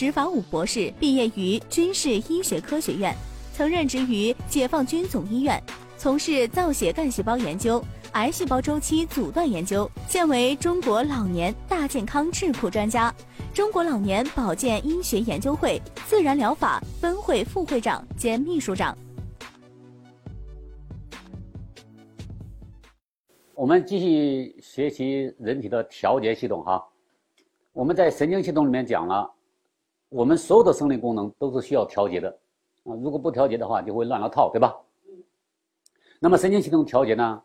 石法武博士毕业于军事医学科学院，曾任职于解放军总医院，从事造血干细胞研究、癌细胞周期阻断研究，现为中国老年大健康智库专家。中国老年保健医学研究会自然疗法分会副会长兼秘书长。我们继续学习人体的调节系统哈。我们在神经系统里面讲了，我们所有的生理功能都是需要调节的啊。如果不调节的话，就会乱了套，对吧？那么神经系统调节呢，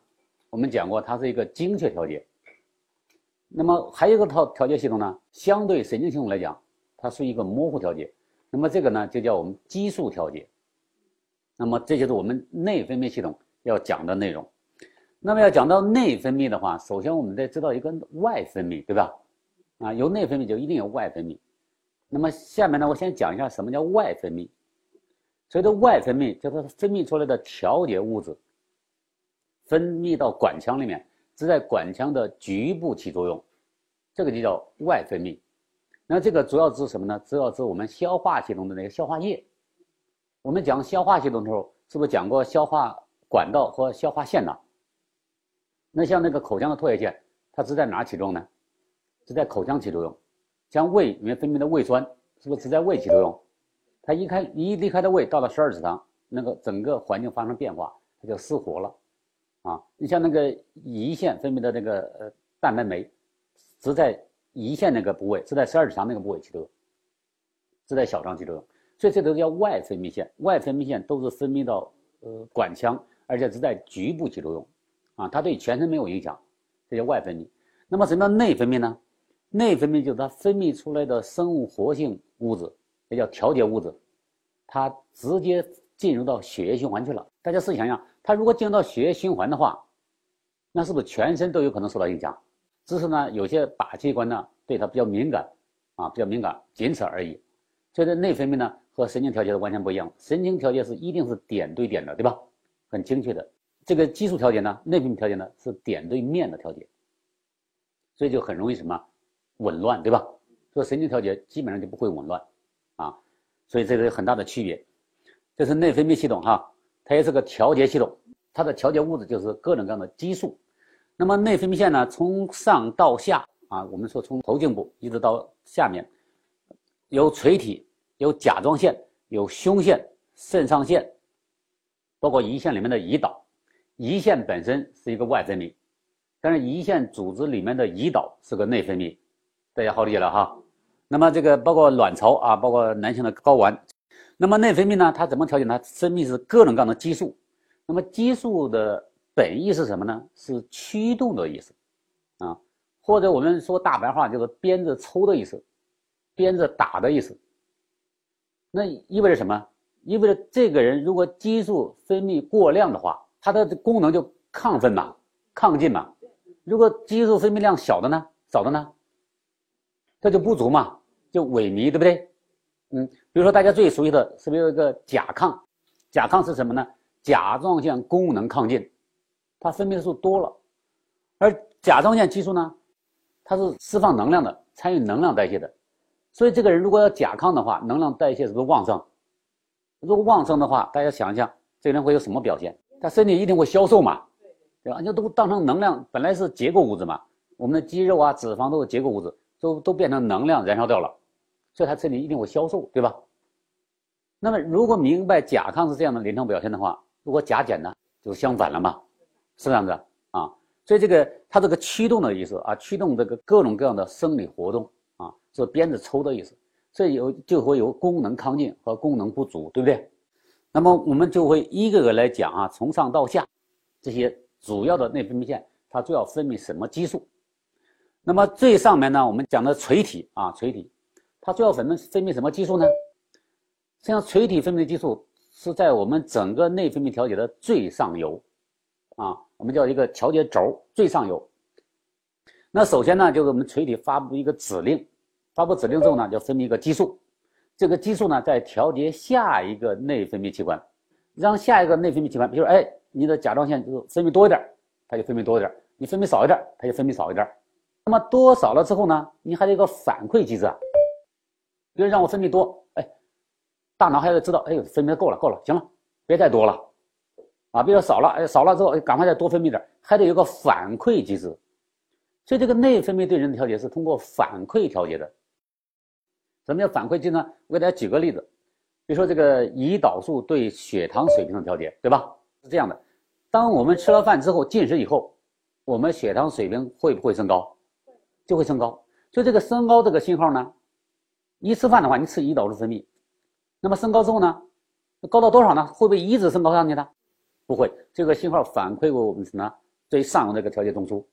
我们讲过，它是一个精确调节。那么还有一个套调节系统呢，相对神经系统来讲，它是一个模糊调节。那么这个呢，就叫我们激素调节。那么这就是我们内分泌系统要讲的内容。那么要讲到内分泌的话，首先我们得知道一个外分泌，对吧？啊，有内分泌就一定有外分泌。那么下面呢，我先讲一下什么叫外分泌。所谓的外分泌，就是分泌出来的调节物质，分泌到管腔里面。只在管腔的局部起作用，这个就叫外分泌。那这个主要指什么呢？主要指我们消化系统的那个消化液。我们讲消化系统的时候，是不是讲过消化管道和消化腺呢？那像那个口腔的唾液腺，它是在哪起作用呢？是在口腔起作用。像胃里面分泌的胃酸，是不是只在胃起作用？它一开一离开的胃，到了十二指肠，那个整个环境发生变化，它就失活了。啊，你像那个胰腺分泌的那个呃蛋白酶，只在胰腺那个部位，只在十二指肠那个部位起作用，只在小肠起作用，所以这都叫外分泌腺。外分泌腺都是分泌到呃管腔，而且只在局部起作用，啊，它对全身没有影响，这叫外分泌。那么什么叫内分泌呢？内分泌就是它分泌出来的生物活性物质，也叫调节物质，它直接进入到血液循环去了。大家试想想。它如果进入到血液循环的话，那是不是全身都有可能受到影响？只是呢，有些靶器官呢对它比较敏感，啊，比较敏感，仅此而已。所以这内分泌呢和神经调节是完全不一样。神经调节是一定是点对点的，对吧？很精确的。这个激素调节呢，内分泌调节呢是点对面的调节，所以就很容易什么紊乱，对吧？说神经调节基本上就不会紊乱，啊，所以这个有很大的区别。这是内分泌系统哈。它也是个调节系统，它的调节物质就是各种各样的激素。那么内分泌腺呢，从上到下啊，我们说从头颈部一直到下面，有垂体，有甲状腺，有胸腺、肾上腺，包括胰腺里面的胰岛。胰腺本身是一个外分泌，但是胰腺组织里面的胰岛是个内分泌，大家好理解了哈。那么这个包括卵巢啊，包括男性的睾丸。那么内分泌呢？它怎么调节呢？分泌是各种各样的激素。那么激素的本意是什么呢？是驱动的意思，啊，或者我们说大白话就是鞭子抽的意思，鞭子打的意思。那意味着什么？意味着这个人如果激素分泌过量的话，他的功能就亢奋嘛，亢进嘛。如果激素分泌量小的呢，少的呢，这就不足嘛，就萎靡，对不对？嗯，比如说大家最熟悉的是不是有一个甲亢？甲亢是什么呢？甲状腺功能亢进，它分泌的素多了，而甲状腺激素呢，它是释放能量的，参与能量代谢的，所以这个人如果要甲亢的话，能量代谢是不是旺盛？如果旺盛的话，大家想一想，这个人会有什么表现？他身体一定会消瘦嘛，对吧？就都当成能量，本来是结构物质嘛，我们的肌肉啊、脂肪都是结构物质，都都变成能量燃烧掉了。所以它这里一定会消瘦，对吧？那么如果明白甲亢是这样的临床表现的话，如果甲减呢，就相反了嘛，是这样子啊。所以这个它这个驱动的意思啊，驱动这个各种各样的生理活动啊，是鞭子抽的意思。所以有就会有功能亢进和功能不足，对不对？那么我们就会一个个来讲啊，从上到下这些主要的内分泌腺，它主要分泌什么激素？那么最上面呢，我们讲的垂体啊，垂体。它主要分泌分泌什么激素呢？实际上，垂体分泌的激素是在我们整个内分泌调节的最上游，啊，我们叫一个调节轴最上游。那首先呢，就是我们垂体发布一个指令，发布指令之后呢，就分泌一个激素，这个激素呢，在调节下一个内分泌器官，让下一个内分泌器官，比如说哎，你的甲状腺就是分泌多一点，它就分泌多一点；你分泌少一点，它就分泌少一点。那么多少了之后呢，你还得有个反馈机制啊。比如让我分泌多，哎，大脑还要知道，哎，分泌的够了，够了，行了，别再多了，啊，比如少了，哎，少了之后，赶快再多分泌点，还得有个反馈机制。所以这个内分泌对人的调节是通过反馈调节的。什么叫反馈机呢？我给大家举个例子，比如说这个胰岛素对血糖水平的调节，对吧？是这样的，当我们吃了饭之后进食以后，我们血糖水平会不会升高？就会升高。所以这个升高这个信号呢，一吃饭的话，你吃胰岛素分泌，那么升高之后呢，高到多少呢？会不会一直升高上去的？不会，这个信号反馈给我们什么？最上游这个调节中枢，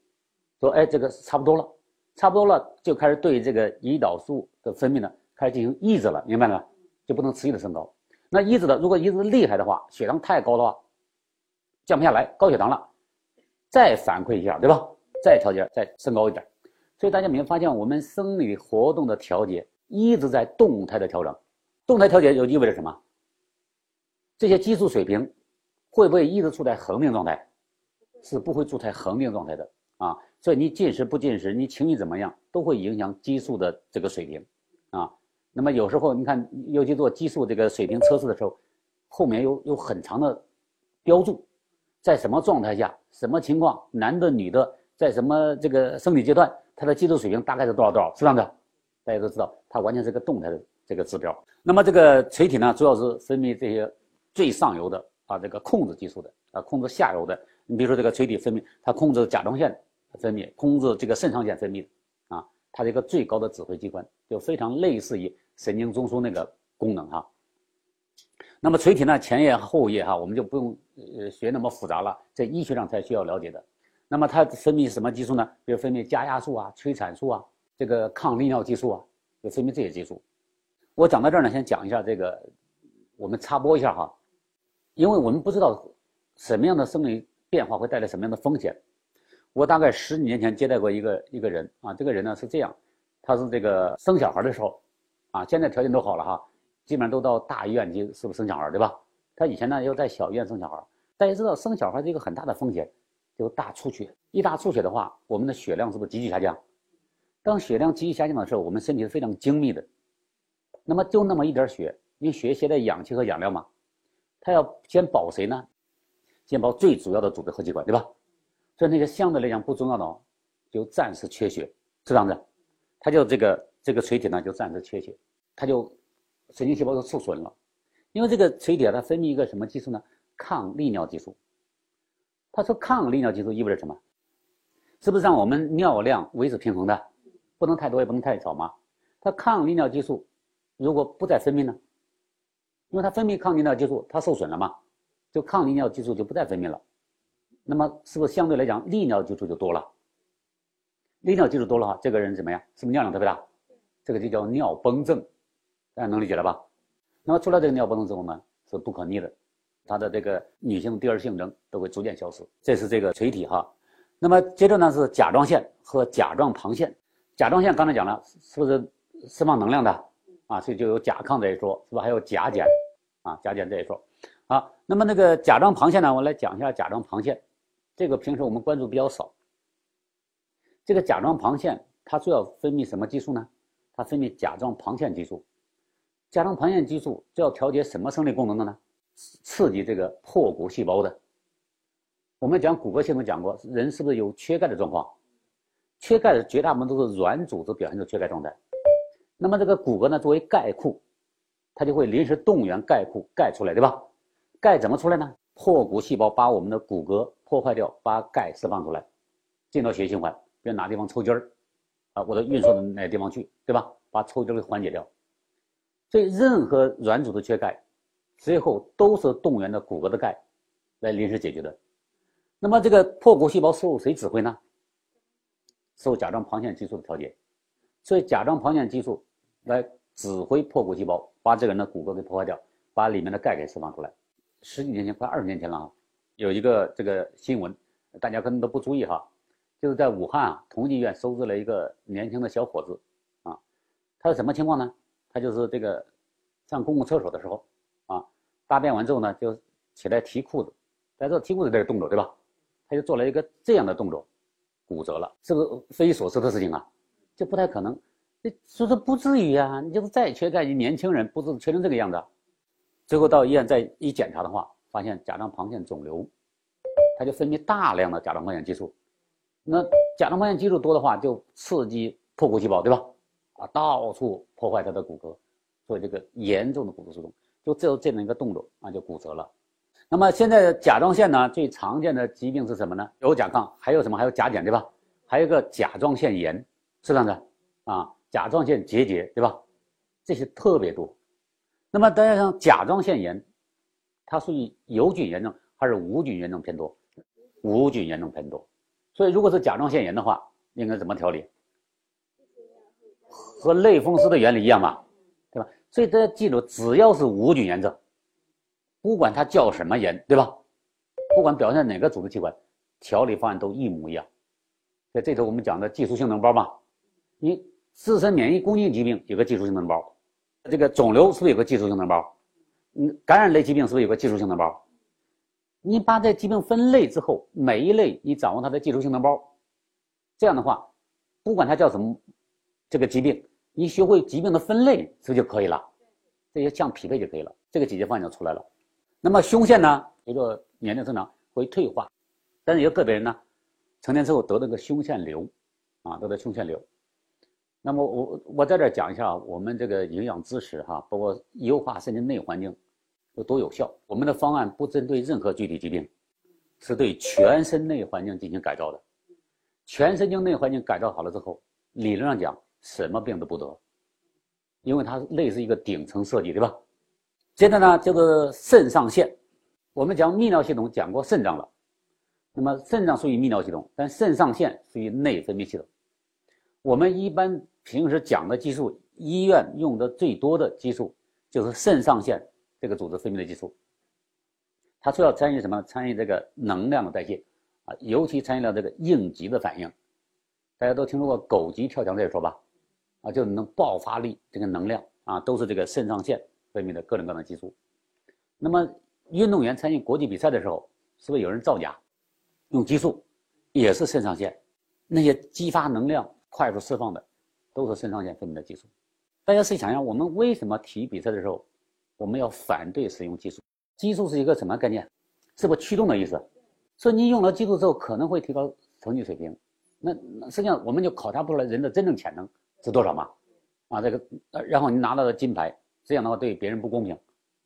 说哎，这个差不多了，差不多了，就开始对这个胰岛素的分泌呢。开始进行抑制了，明白了吗？就不能持续的升高。那抑制的，如果抑制厉害的话，血糖太高的话，降不下来，高血糖了，再反馈一下，对吧？再调节，再升高一点。所以大家没有发现，我们生理活动的调节一直在动态的调整。动态调节就意味着什么？这些激素水平会不会一直处在恒定状态？是不会处在恒定状态的啊。所以你进食不进食，你情绪怎么样，都会影响激素的这个水平啊。那么有时候你看，尤其做激素这个水平测试的时候，后面有有很长的标注，在什么状态下、什么情况，男的、女的，在什么这个生理阶段，它的激素水平大概是多少多少，是这样的。大家都知道，它完全是个动态的这个指标。那么这个垂体呢，主要是分泌这些最上游的啊，这个控制激素的啊，控制下游的。你比如说这个垂体分泌，它控制甲状腺分泌，控制这个肾上腺分泌。啊它是一个最高的指挥机关，就非常类似于神经中枢那个功能哈。那么垂体呢，前叶后叶哈，我们就不用呃学那么复杂了，在医学上才需要了解的。那么它分泌什么激素呢？比如分泌加压素啊、催产素啊、这个抗利尿激素啊，就分泌这些激素。我讲到这儿呢，先讲一下这个，我们插播一下哈，因为我们不知道什么样的生理变化会带来什么样的风险。我大概十几年前接待过一个一个人啊，这个人呢是这样，他是这个生小孩的时候，啊，现在条件都好了哈，基本上都到大医院去是不是生小孩对吧？他以前呢要在小医院生小孩，大家知道生小孩是一个很大的风险，就大出血，一大出血的话，我们的血量是不是急剧下降？当血量急剧下降的时候，我们身体是非常精密的，那么就那么一点血，因为血携带氧气和养料嘛，它要先保谁呢？先保最主要的组织和器官，对吧？所以那些相对来讲不重要的，就暂时缺血，是这样子，它就这个这个垂体呢就暂时缺血，它就神经细胞就受损了，因为这个垂体啊它分泌一个什么激素呢？抗利尿激素。他说抗利尿激素意味着什么？是不是让我们尿量维持平衡的？不能太多也不能太少吗？它抗利尿激素如果不再分泌呢？因为它分泌抗利尿激素它受损了嘛，就抗利尿激素就不再分泌了。那么是不是相对来讲利尿激素就多了？利尿激素多了哈，这个人怎么样？是不是尿量特别大？这个就叫尿崩症，大家能理解了吧？那么出了这个尿崩症之后呢，是不可逆的，他的这个女性第二性征都会逐渐消失。这是这个垂体哈。那么接着呢是甲状腺和甲状旁腺。甲状腺刚才讲了，是不是释放能量的啊？所以就有甲亢这一说，是吧？还有甲减啊，甲减这一说。好，那么那个甲状旁腺呢，我来讲一下甲状旁腺。这个平时我们关注比较少。这个甲状旁腺它主要分泌什么激素呢？它分泌甲状旁腺激素。甲状旁腺激素主要调节什么生理功能的呢？刺激这个破骨细胞的。我们讲骨骼系统讲过，人是不是有缺钙的状况？缺钙的绝大部分都是软组织表现出缺钙状态。那么这个骨骼呢，作为钙库，它就会临时动员钙库钙出来，对吧？钙怎么出来呢？破骨细胞把我们的骨骼破坏掉，把钙释放出来，进到血液循环，比如哪地方抽筋儿，啊，我的运输到哪个地方去，对吧？把抽筋给缓解掉。所以任何软组织缺钙，最后都是动员的骨骼的钙来临时解决的。那么这个破骨细胞受谁指挥呢？受甲状旁腺激素的调节。所以甲状旁腺激素来指挥破骨细胞，把这个人的骨骼给破坏掉，把里面的钙给释放出来。十几年前，快二十年前了啊，有一个这个新闻，大家可能都不注意哈，就是在武汉啊，同济医院收治了一个年轻的小伙子，啊，他是什么情况呢？他就是这个上公共厕所的时候，大便完之后呢，就起来提裤子，在这提裤子这个动作对吧？他就做了一个这样的动作，骨折了，是不是匪夷所思的事情啊？这不太可能，说说不至于啊，你就是再缺钙，你年轻人不是缺成这个样子。最后到医院再一检查的话，发现甲状旁腺肿瘤，它就分泌大量的甲状旁腺激素。那甲状旁腺激素多的话，就刺激破骨细胞，对吧？啊，到处破坏它的骨骼，所以这个严重的骨质疏松，就只有这样一个动作啊，就骨折了。那么现在甲状腺呢，最常见的疾病是什么呢？有甲亢，还有什么？还有甲减，对吧？还有一个甲状腺炎，是这样的啊，甲状腺结节，对吧？这些特别多。那么大家像甲状腺炎，它属于有菌炎症还是无菌炎症偏多？无菌炎症偏多。所以如果是甲状腺炎的话，应该怎么调理？和类风湿的原理一样，吧？所以大家记住，只要是无菌炎症。不管它叫什么炎，对吧？不管表现哪个组织器官，调理方案都一模一样。在这头我们讲的技术性脓包嘛，你自身免疫攻击疾病有个技术性脓包，这个肿瘤是不是有个技术性脓包？嗯，感染类疾病是不是有个技术性脓包？你把这疾病分类之后，每一类你掌握它的技术性脓包，这样的话，不管它叫什么这个疾病，你学会疾病的分类是不是就可以了？这些相匹配就可以了，这个解决方案就出来了。那么胸腺呢，随着年龄增长会退化，但是有个别人呢，成年之后得了个胸腺瘤，啊，得了胸腺瘤。那么我我在这讲一下我们这个营养知识哈，包括优化身体内环境有多有效。我们的方案不针对任何具体疾病，是对全身内环境进行改造的。全身经内环境改造好了之后，理论上讲什么病都不得，因为它类似一个顶层设计，对吧？接着呢，就是肾上腺。我们讲泌尿系统讲过肾脏了，那么肾脏属于泌尿系统，但肾上腺属于内分泌系统。我们一般平时讲的激素，医院用的最多的激素就是肾上腺这个组织分泌的激素。它主要参与什么？参与这个能量的代谢啊，尤其参与了这个应急的反应。大家都听说过狗急跳墙这一说吧？啊，就能爆发力这个能量啊，都是这个肾上腺。分泌的各种各样的激素，那么运动员参与国际比赛的时候，是不是有人造假，用激素，也是肾上腺，那些激发能量、快速释放的，都是肾上腺分泌的激素。大家试想一下，我们为什么体育比赛的时候，我们要反对使用激素？激素是一个什么概念？是不驱动的意思？说你用了激素之后，可能会提高成绩水平。那实际上我们就考察不出来人的真正潜能是多少嘛？啊，这个，然后你拿到了金牌。这样的话对别人不公平，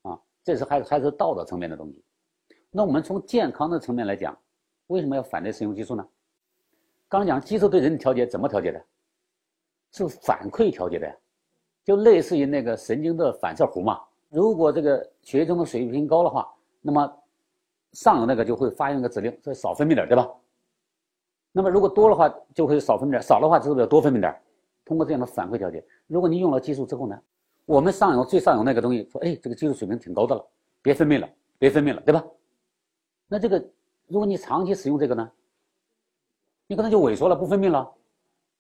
啊，这是还还是道德层面的东西。那我们从健康的层面来讲，为什么要反对使用激素呢？刚讲激素对人的调节怎么调节的？是反馈调节的呀，就类似于那个神经的反射弧嘛。如果这个血液中的水平高的话，那么上游那个就会发一个指令，说少分泌点，对吧？那么如果多的话，就会少分泌点；少的话，是不是要多分泌点？通过这样的反馈调节，如果你用了激素之后呢？我们上游最上游那个东西说：“哎，这个激素水平挺高的了，别分泌了，别分泌了，对吧？”那这个，如果你长期使用这个呢，你可能就萎缩了，不分泌了。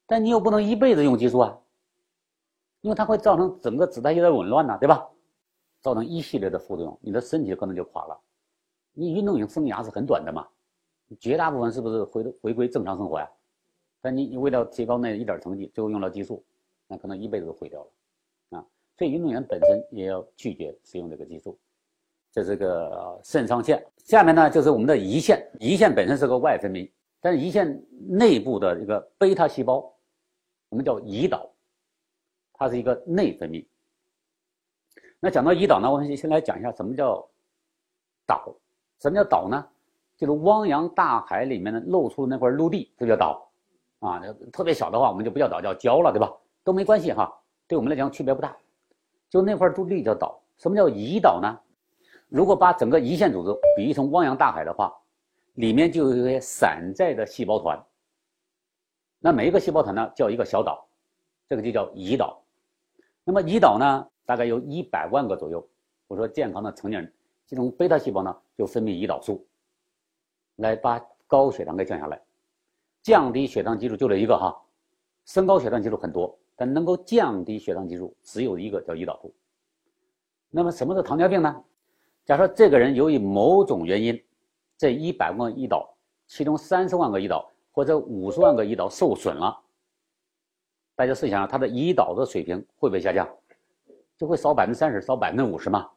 但你又不能一辈子用激素啊，因为它会造成整个子代谢的紊乱呐，对吧？造成一系列的副作用，你的身体可能就垮了。你运动员生涯是很短的嘛，绝大部分是不是回回归正常生活呀？但你你为了提高那一点成绩，最后用了激素，那可能一辈子都毁掉了。啊所以运动员本身也要拒绝使用这个激素，这是个肾上腺。下面呢就是我们的胰腺，胰腺本身是个外分泌，但是胰腺内部的一个贝塔细胞，我们叫胰岛，它是一个内分泌。那讲到胰岛呢，我们先来讲一下什么叫岛。什么叫岛呢？就是汪洋大海里面的露出的那块陆地，这叫岛啊。特别小的话，我们就不叫岛，叫礁了，对吧？都没关系哈，对我们来讲区别不大。就那块陆地叫岛，什么叫胰岛呢？如果把整个胰腺组织比喻成汪洋大海的话，里面就有一些散在的细胞团。那每一个细胞团呢，叫一个小岛，这个就叫胰岛。那么胰岛呢，大概有一百万个左右。我说健康的成年人，这种贝塔细胞呢，就分泌胰岛素，来把高血糖给降下来，降低血糖激素就这一个哈，升高血糖激素很多。但能够降低血糖激素只有一个叫胰岛素。那么什么是糖尿病呢？假设这个人由于某种原因，这一百万个胰岛，其中三十万个胰岛或者五十万个胰岛受损了，大家试想，他的胰岛的水平会不会下降？就会少百分之三十，少百分之五十嘛？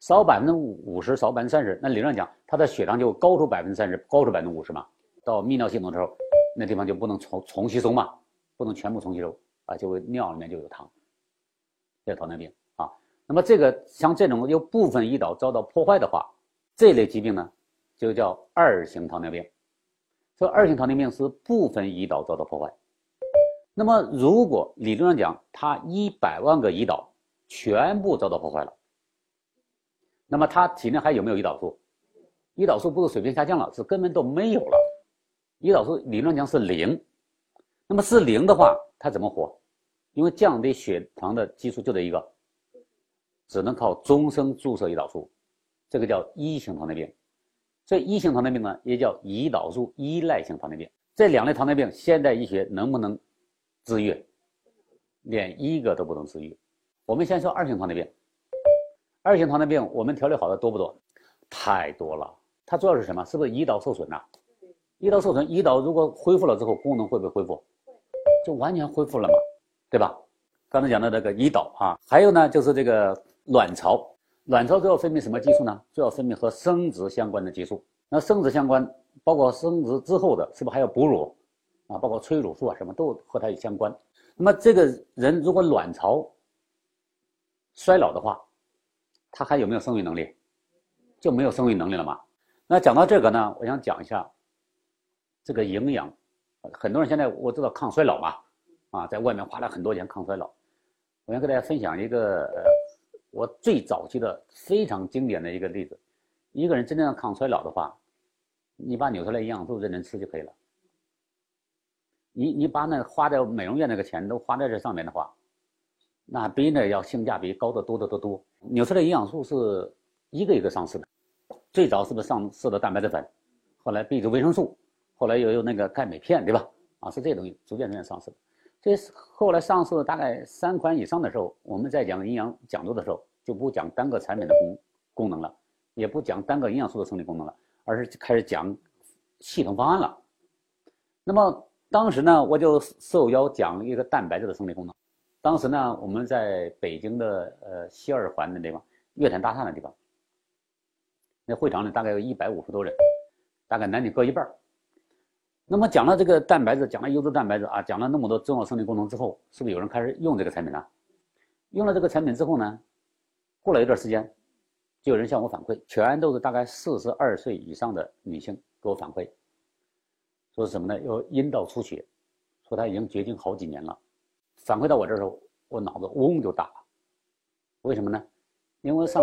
少百分之五十，少百分之三十，那理论上讲，他的血糖就高出百分之三十，高出百分之五十嘛？到泌尿系统的时候，那地方就不能重重吸收嘛，不能全部重吸收啊，就会尿里面就有糖，这是糖尿病啊。那么这个像这种有部分胰岛遭到破坏的话，这类疾病呢，就叫二型糖尿病。这二型糖尿病是部分胰岛遭到破坏。那么如果理论上讲，它一百万个胰岛全部遭到破坏了，那么它体内还有没有胰岛素？胰岛素不是水平下降了，是根本都没有了。胰岛素理论讲是零，那么是零的话，它怎么活？因为降低血糖的激素就这一个，只能靠终生注射胰岛素，这个叫一型糖尿病。所以一型糖尿病呢，也叫胰岛素依赖性糖尿病。这两类糖尿病，现代医学能不能治愈？连一个都不能治愈。我们先说二型糖尿病。二型糖尿病，我们调理好的多不多？太多了。它主要是什么？是不是胰岛受损呐？胰岛受损，胰岛如果恢复了之后，功能会不会恢复？就完全恢复了嘛，对吧？刚才讲的这个胰岛啊，还有呢，就是这个卵巢，卵巢主要分泌什么激素呢？主要分泌和生殖相关的激素。那生殖相关，包括生殖之后的，是不是还要哺乳啊？包括催乳素啊，什么都和它有相关。那么这个人如果卵巢衰老的话，他还有没有生育能力？就没有生育能力了嘛？那讲到这个呢，我想讲一下。这个营养，很多人现在我知道抗衰老嘛，啊，在外面花了很多钱抗衰老。我想跟大家分享一个，我最早期的非常经典的一个例子。一个人真正要抗衰老的话，你把纽崔莱营养素认真吃就可以了。你你把那花在美容院那个钱都花在这上面的话，那比那要性价比高得多得多多。纽崔莱营养素是一个一个上市的，最早是不是上市的蛋白质粉，后来 B 族维生素。后来又有那个钙镁片，对吧？啊，是这东西逐渐逐渐上市的。这后来上市大概三款以上的时候，我们在讲营养讲座的时候，就不讲单个产品的功功能了，也不讲单个营养素的生理功能了，而是开始讲系统方案了。那么当时呢，我就受邀讲一个蛋白质的生理功能。当时呢，我们在北京的呃西二环的地方，月坛大厦的地方，那会场里大概有一百五十多人，大概男女各一半。那么讲了这个蛋白质，讲了优质蛋白质啊，讲了那么多重要生理功能之后，是不是有人开始用这个产品了？用了这个产品之后呢，过了一段时间，就有人向我反馈，全都是大概四十二岁以上的女性给我反馈，说是什么呢？有阴道出血，说她已经绝经好几年了。反馈到我这时候，我脑子嗡就大了。为什么呢？因为上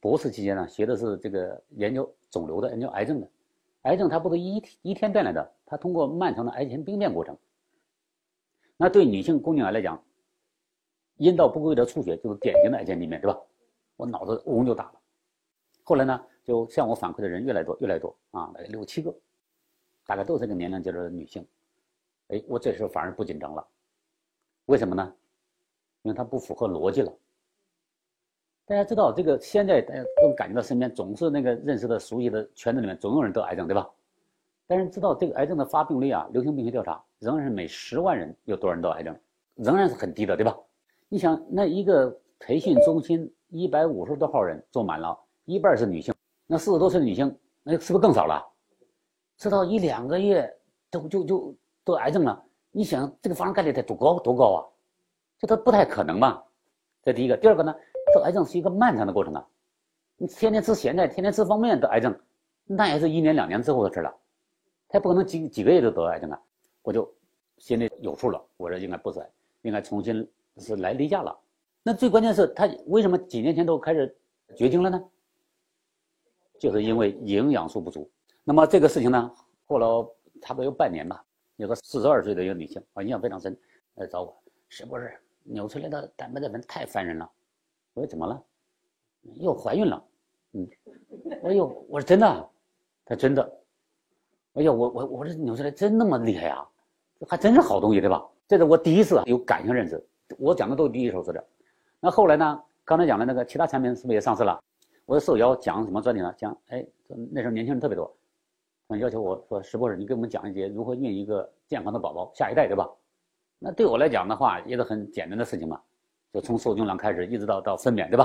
博士期间呢，学的是这个研究肿瘤的，研究癌症的。癌症它不是一一天变来的，它通过漫长的癌前病变过程。那对女性宫颈癌来讲，阴道不规则出血就是典型的癌前病变，对吧？我脑子嗡就大了。后来呢，就向我反馈的人越来越多，越来越多啊，六七个，大概都是这个年龄阶段的女性。哎，我这时候反而不紧张了，为什么呢？因为它不符合逻辑了。大家知道这个，现在大家都感觉到身边总是那个认识的、熟悉的圈子里面总有人得癌症，对吧？但是知道这个癌症的发病率啊，流行病学调查仍然是每十万人有多少人得癌症，仍然是很低的，对吧？你想，那一个培训中心一百五十多号人坐满了，一半是女性，那四十多岁的女性，那是不是更少了？知道一两个月都就就得癌症了，你想这个发生概率得多高多高啊？这都不太可能吧。这第一个，第二个呢？得癌症是一个漫长的过程啊！你天天吃咸菜，天天吃方便面得癌症，那也是一年两年之后的事了。他不可能几几个月就得癌症啊！我就心里有数了，我说应该不是，应该重新是来例假了。那最关键是他为什么几年前都开始绝经了呢？就是因为营养素不足。那么这个事情呢，过了差不多有半年吧，有个四十二岁的一个女性啊，印象非常深，来找我，是不是扭出来的蛋白质粉太烦人了？我说怎么了？又怀孕了？嗯，哎呦，我说真的，他真的，哎呀，我我我这扭出来真那么厉害啊？还真是好东西，对吧？这是我第一次有感性认知，我讲的都是第一手资料。那后来呢？刚才讲的那个其他产品是不是也上市了？我受邀讲什么专题呢？讲，哎，那时候年轻人特别多，要求我说石博士，你给我们讲一节如何孕一个健康的宝宝，下一代，对吧？那对我来讲的话，也是很简单的事情嘛，就从受精卵开始，一直到到分娩，对吧？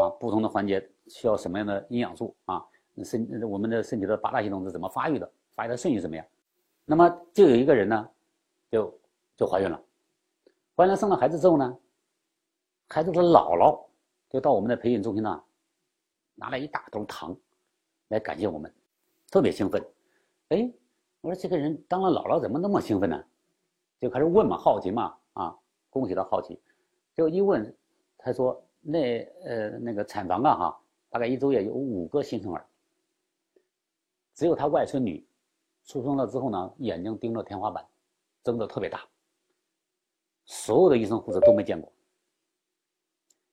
啊，不同的环节需要什么样的营养素啊？身我们的身体的八大系统是怎么发育的？发育的顺序怎么样？那么就有一个人呢，就就怀孕了，怀孕生了孩子之后呢，孩子的姥姥就到我们的培训中心呢，拿来一大兜糖，来感谢我们，特别兴奋。哎，我说这个人当了姥姥怎么那么兴奋呢？就开始问嘛，好奇嘛，啊，恭喜他好奇，就一问，他说那呃那个产房啊哈，大概一周也有五个新生儿，只有他外孙女出生了之后呢，眼睛盯着天花板，睁得特别大，所有的医生护士都没见过。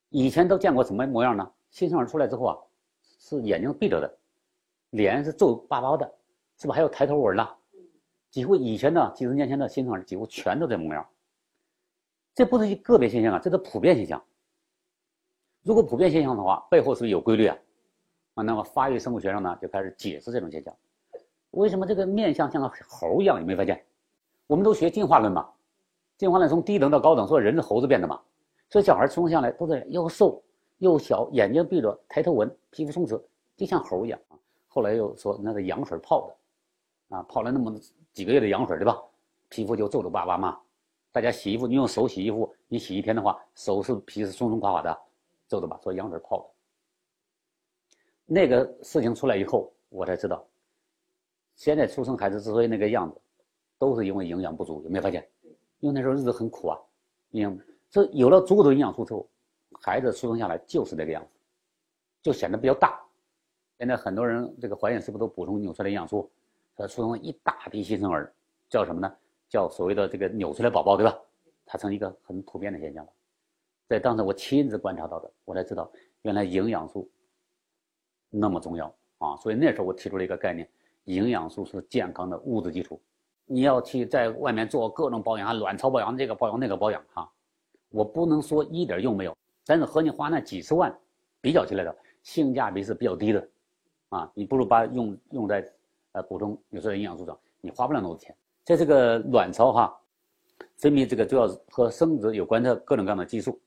以前都见过什么模样呢？新生儿出来之后啊，是眼睛闭着的，脸是皱巴巴的，是不是还有抬头纹呢？几乎以前呢，几十年前的新生儿几乎全都这模样。这不是一个别现象啊，这是普遍现象。如果普遍现象的话，背后是不是有规律啊？啊，那么发育生物学上呢，就开始解释这种现象。为什么这个面相像个猴一样？有没有发现？我们都学进化论嘛，进化论从低等到高等，说人是猴子变的嘛。所以小孩出生下来都是又瘦又小，眼睛闭着，抬头纹，皮肤松弛，就像猴一样。后来又说那是羊水泡的，啊，泡了那么几个月的羊水，对吧？皮肤就皱皱巴巴嘛。大家洗衣服，你用手洗衣服，你洗一天的话，手是皮是松松垮垮的，皱的吧？说羊水泡的。那个事情出来以后，我才知道，现在出生孩子之所以那个样子，都是因为营养不足。有没有发现？因为那时候日子很苦啊，营养。这有了足够的营养素之后，孩子出生下来就是这个样子，就显得比较大。现在很多人这个怀孕是不是都补充纽崔莱营养素？他出生一大批新生儿，叫什么呢？叫所谓的这个纽崔莱宝宝，对吧？它成一个很普遍的现象了。在当时我亲自观察到的，我才知道原来营养素那么重要啊！所以那时候我提出了一个概念：营养素是健康的物质基础。你要去在外面做各种保养，卵巢保养这个保养那个保养，哈。我不能说一点用没有，但是和你花那几十万比较起来的性价比是比较低的，啊，你不如把用用在呃补充有色营养素上，你花不了那么多钱。在这个卵巢哈，分泌这个主要和生殖有关的各种各样的激素，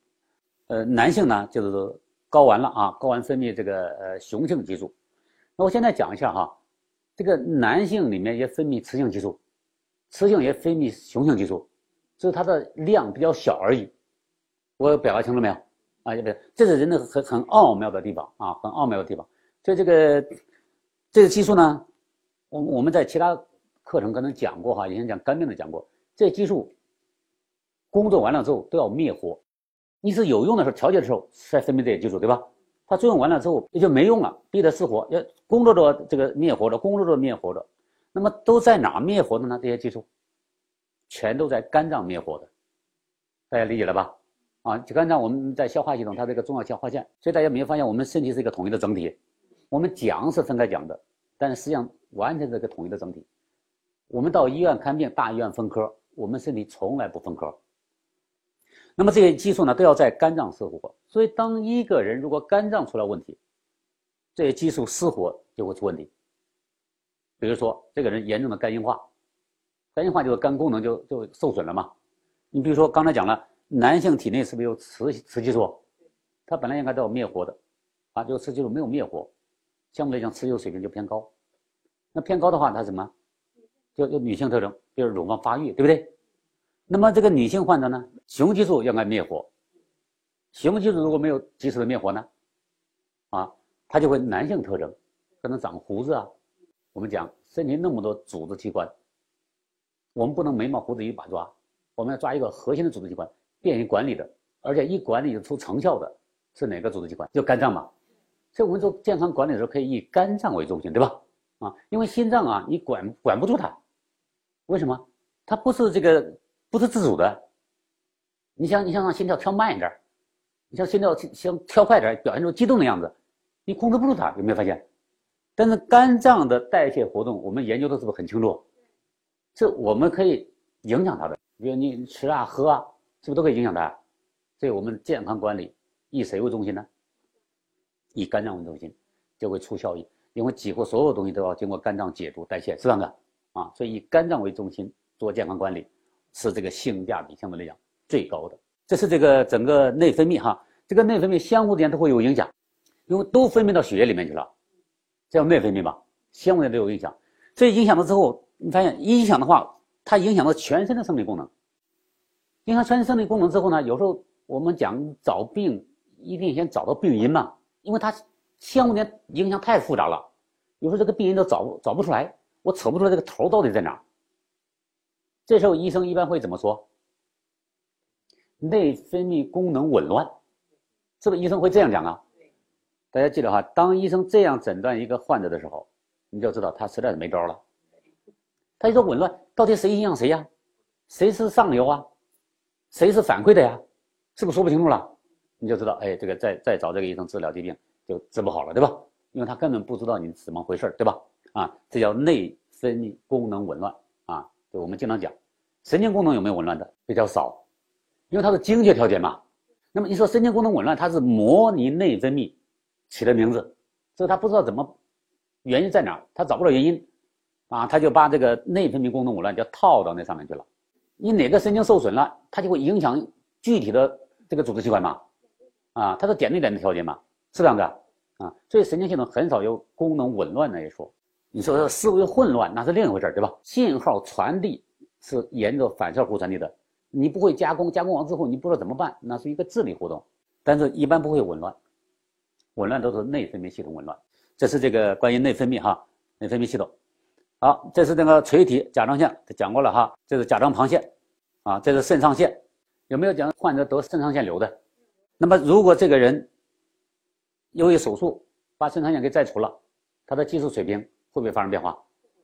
呃，男性呢就是睾丸了啊，睾丸分泌这个呃雄性激素。那我现在讲一下哈，这个男性里面也分泌雌性激素，雌性也分泌雄性激素，只是它的量比较小而已。我表达清楚没有？啊，不这是人的很很奥妙的地方啊，很奥妙的地方。所以这个这个激素呢，我我们在其他课程可能讲过哈，以前讲肝病的讲过。这些激素工作完了之后都要灭活，你是有用的时候调节的时候再分泌这些激素，对吧？它作用完了之后也就没用了，逼得失活，要工作着这个灭活着，工作着灭活着。那么都在哪灭活的呢？这些激素全都在肝脏灭活的，大家理解了吧？啊，肝脏我们在消化系统，它这个重要消化腺，所以大家没有发现，我们身体是一个统一的整体。我们讲是分开讲的，但是实际上完全是个统一的整体。我们到医院看病，大医院分科，我们身体从来不分科。那么这些激素呢，都要在肝脏失活。所以当一个人如果肝脏出了问题，这些激素失活就会出问题。比如说这个人严重的肝硬化，肝硬化就是肝功能就就受损了嘛。你比如说刚才讲了。男性体内是不是有雌雌激素？它本来应该都要灭活的，啊，这个雌激素没有灭活，相对来讲雌激素水平就偏高。那偏高的话，它什么？就就女性特征，就是乳房发育，对不对？那么这个女性患者呢，雄激素应该灭活，雄激素如果没有及时的灭活呢，啊，它就会男性特征，可能长胡子啊。我们讲身体那么多组织器官，我们不能眉毛胡子一把抓，我们要抓一个核心的组织器官。便于管理的，而且一管理就出成效的，是哪个组织器官？就肝脏嘛。所以我们做健康管理的时候，可以以肝脏为中心，对吧？啊，因为心脏啊，你管管不住它，为什么？它不是这个，不是自主的。你想，你想让心跳跳慢一点，你像心跳想跳快点，表现出激动的样子，你控制不住它，有没有发现？但是肝脏的代谢活动，我们研究的是不是很清楚？这我们可以影响它的，比如你吃啊喝啊。是不是都可以影响它？所以我们健康管理以谁为中心呢？以肝脏为中心，就会出效益。因为几乎所有东西都要经过肝脏解毒代谢，是这样的啊。所以以肝脏为中心做健康管理，是这个性价比相对来讲最高的。这是这个整个内分泌哈，这个内分泌相互之间都会有影响，因为都分泌到血液里面去了，这叫内分泌吧，相互间都有影响。所以影响了之后，你发现一影响的话，它影响到全身的生理功能。影响全身生理功能之后呢，有时候我们讲找病，一定先找到病因嘛，因为它相互间影响太复杂了，有时候这个病因都找找不出来，我扯不出来这个头到底在哪。这时候医生一般会怎么说？内分泌功能紊乱，是不是医生会这样讲啊？大家记得哈，当医生这样诊断一个患者的时候，你就知道他实在是没招了。他一说紊乱，到底谁影响谁呀？谁是上游啊？谁是反馈的呀？是不是说不清楚了？你就知道，哎，这个再再找这个医生治疗疾病就治不好了，对吧？因为他根本不知道你怎么回事对吧？啊，这叫内分泌功能紊乱啊。就我们经常讲，神经功能有没有紊乱的？比较少。因为它是精确调节嘛，那么你说神经功能紊乱，它是模拟内分泌起的名字，所以他不知道怎么原因在哪儿，他找不到原因，啊，他就把这个内分泌功能紊乱就套到那上面去了。你哪个神经受损了，它就会影响具体的这个组织器官嘛，啊，它是点对点的调节嘛，是这样子啊，所以神经系统很少有功能紊乱那一说。你说思维混乱那是另一回事对吧？信号传递是沿着反射弧传递的。你不会加工，加工完之后你不知道怎么办，那是一个智力活动，但是一般不会紊乱，紊乱都是内分泌系统紊乱。这是这个关于内分泌哈，内分泌系统。好，这是这个垂体甲状腺，讲过了哈，这是甲状旁腺，啊，这是肾上腺。有没有讲患者得肾上腺瘤的？那么如果这个人由于手术把肾上腺给摘除了，他的激素水平会不会发生变化？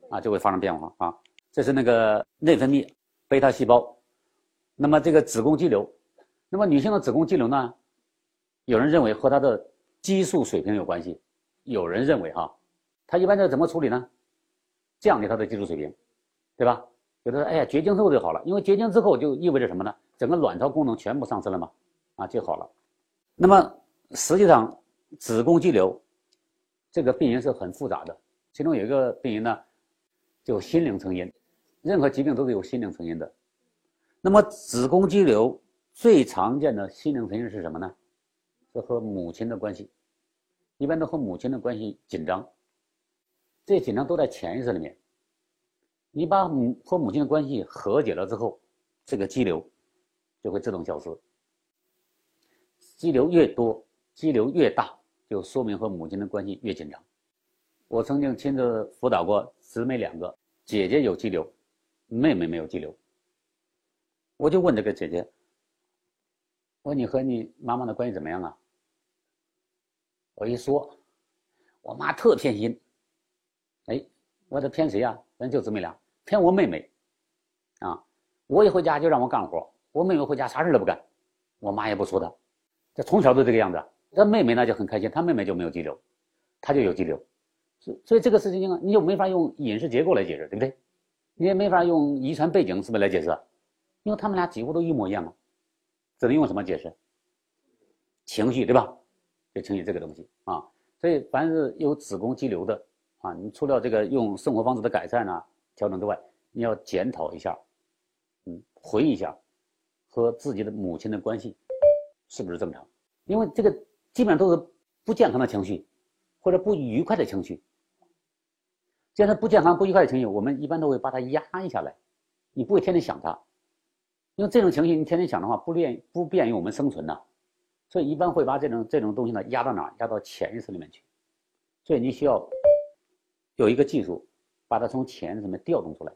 啊，就会发生变化啊。这是那个内分泌贝塔细胞。那么这个子宫肌瘤，那么女性的子宫肌瘤呢？有人认为和她的激素水平有关系，有人认为哈，她一般要怎么处理呢？降低她的激素水平，对吧？有的说，哎呀，绝经之后就好了，因为绝经之后就意味着什么呢？整个卵巢功能全部丧失了嘛，啊，就好了。那么实际上，子宫肌瘤这个病因是很复杂的，其中有一个病因呢，就心灵成因，任何疾病都是有心灵成因的。那么子宫肌瘤最常见的心灵成因是什么呢？是和母亲的关系，一般都和母亲的关系紧张。这紧张都在潜意识里面。你把母和母亲的关系和解了之后，这个肌瘤就会自动消失。肌瘤越多，肌瘤越大，就说明和母亲的关系越紧张。我曾经亲自辅导过姊妹两个，姐姐有肌瘤，妹妹没有肌瘤。我就问这个姐姐：“我说你和你妈妈的关系怎么样啊？”我一说，我妈特偏心。哎，我这偏谁呀？咱就姊妹俩，偏我妹妹。啊，我一回家就让我干活，我妹妹回家啥事都不干，我妈也不说她。这从小都这个样子。这妹妹呢就很开心，她妹妹就没有肌瘤，她就有肌瘤。所所以这个事情啊，你就没法用饮食结构来解释，对不对？你也没法用遗传背景是不是来解释？因为他们俩几乎都一模一样嘛，只能用什么解释？情绪对吧？就情绪这个东西啊，所以凡是有子宫肌瘤的啊，你除了这个用生活方式的改善啊、调整之外，你要检讨一下，嗯，回忆一下和自己的母亲的关系是不是正常？因为这个基本上都是不健康的情绪或者不愉快的情绪。既然是不健康、不愉快的情绪，我们一般都会把它压下来，你不会天天想它。因为这种情绪，你天天想的话，不便不便于我们生存呐，所以一般会把这种这种东西呢压到哪儿？压到潜意识里面去。所以你需要有一个技术，把它从潜意识里面调动出来，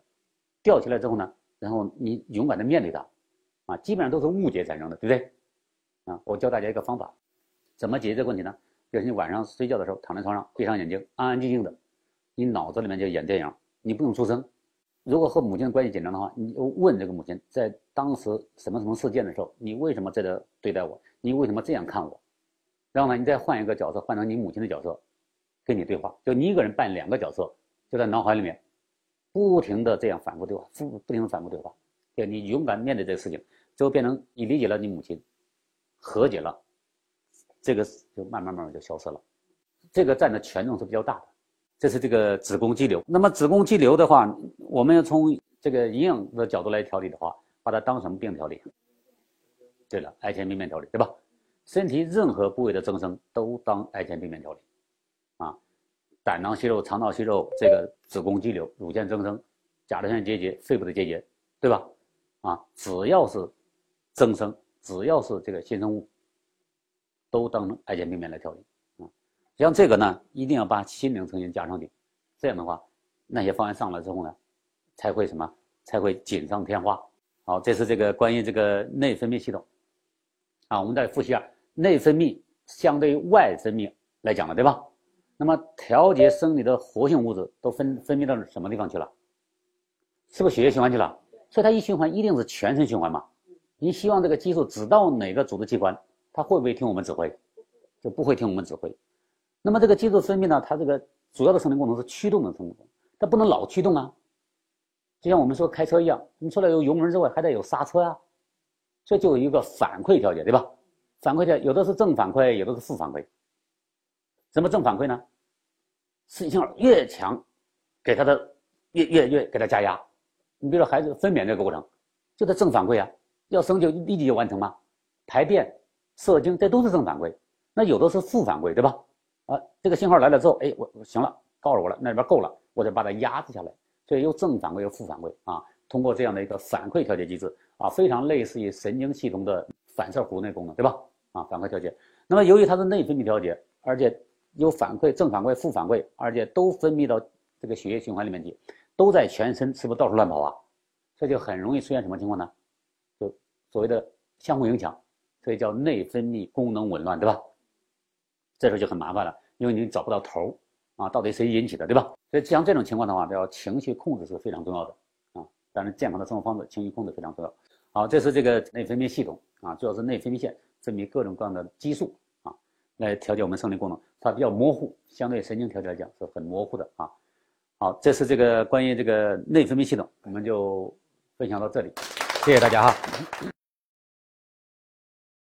调起来之后呢，然后你勇敢的面对它，啊，基本上都是误解产生的，对不对？啊，我教大家一个方法，怎么解决这个问题呢？就是你晚上睡觉的时候躺在床上，闭上眼睛，安安静静的，你脑子里面就演电影，你不用出声。如果和母亲的关系紧张的话，你就问这个母亲，在当时什么什么事件的时候，你为什么这样对待我？你为什么这样看我？然后呢，你再换一个角色，换成你母亲的角色，跟你对话。就你一个人扮两个角色，就在脑海里面不停的这样反复对话，不不停的反复对话。就你勇敢面对这个事情，最后变成你理解了你母亲，和解了，这个就慢慢慢慢就消失了。这个占的权重是比较大的。这是这个子宫肌瘤。那么子宫肌瘤的话，我们要从这个营养的角度来调理的话，把它当什么病调理？对了，癌前病变调理，对吧？身体任何部位的增生都当癌前病变调理，啊，胆囊息肉、肠道息肉、这个子宫肌瘤、乳腺增生、甲状腺结节、肺部的结节，对吧？啊，只要是增生，只要是这个新生物，都当成癌前病变来调理。像这个呢，一定要把心灵成因加上去，这样的话，那些方案上来之后呢，才会什么？才会锦上添花。好，这是这个关于这个内分泌系统。啊，我们再复习一下，内分泌相对于外分泌来讲了，对吧？那么调节生理的活性物质都分分泌到什么地方去了？是不是血液循环去了？所以它一循环一定是全身循环嘛？你希望这个激素只到哪个组织器官，它会不会听我们指挥？就不会听我们指挥。那么这个激素分泌呢，它这个主要的生理功能是驱动的生理功能，它不能老驱动啊。就像我们说开车一样，你除了有油门之外，还得有刹车啊。这就有一个反馈调节，对吧？反馈调有的是正反馈，有的是负反馈。什么正反馈呢？信号越强，给他的越越越给他加压。你比如说孩子分娩这个过程，就得正反馈啊，要生就立即就完成嘛。排便、射精，这都是正反馈。那有的是负反馈，对吧？啊，这个信号来了之后，哎，我行了，告诉我了，那里边够了，我得把它压制下来。所以有正反馈，有负反馈啊。通过这样的一个反馈调节机制啊，非常类似于神经系统的反射弧那功能，对吧？啊，反馈调节。那么由于它是内分泌调节，而且有反馈、正反馈、负反馈，而且都分泌到这个血液循环里面去，都在全身，是不是到处乱跑啊？这就很容易出现什么情况呢？就所谓的相互影响，所以叫内分泌功能紊乱，对吧？这时候就很麻烦了，因为你找不到头啊，到底谁引起的，对吧？所以像这种情况的话，要情绪控制是非常重要的啊。当然，健康的生活方式、情绪控制非常重要。好，这是这个内分泌系统啊，主要是内分泌腺分泌各种各样的激素啊，来调节我们生理功能。它比较模糊，相对神经调节来讲是很模糊的啊。好，这是这个关于这个内分泌系统，我们就分享到这里，谢谢大家哈。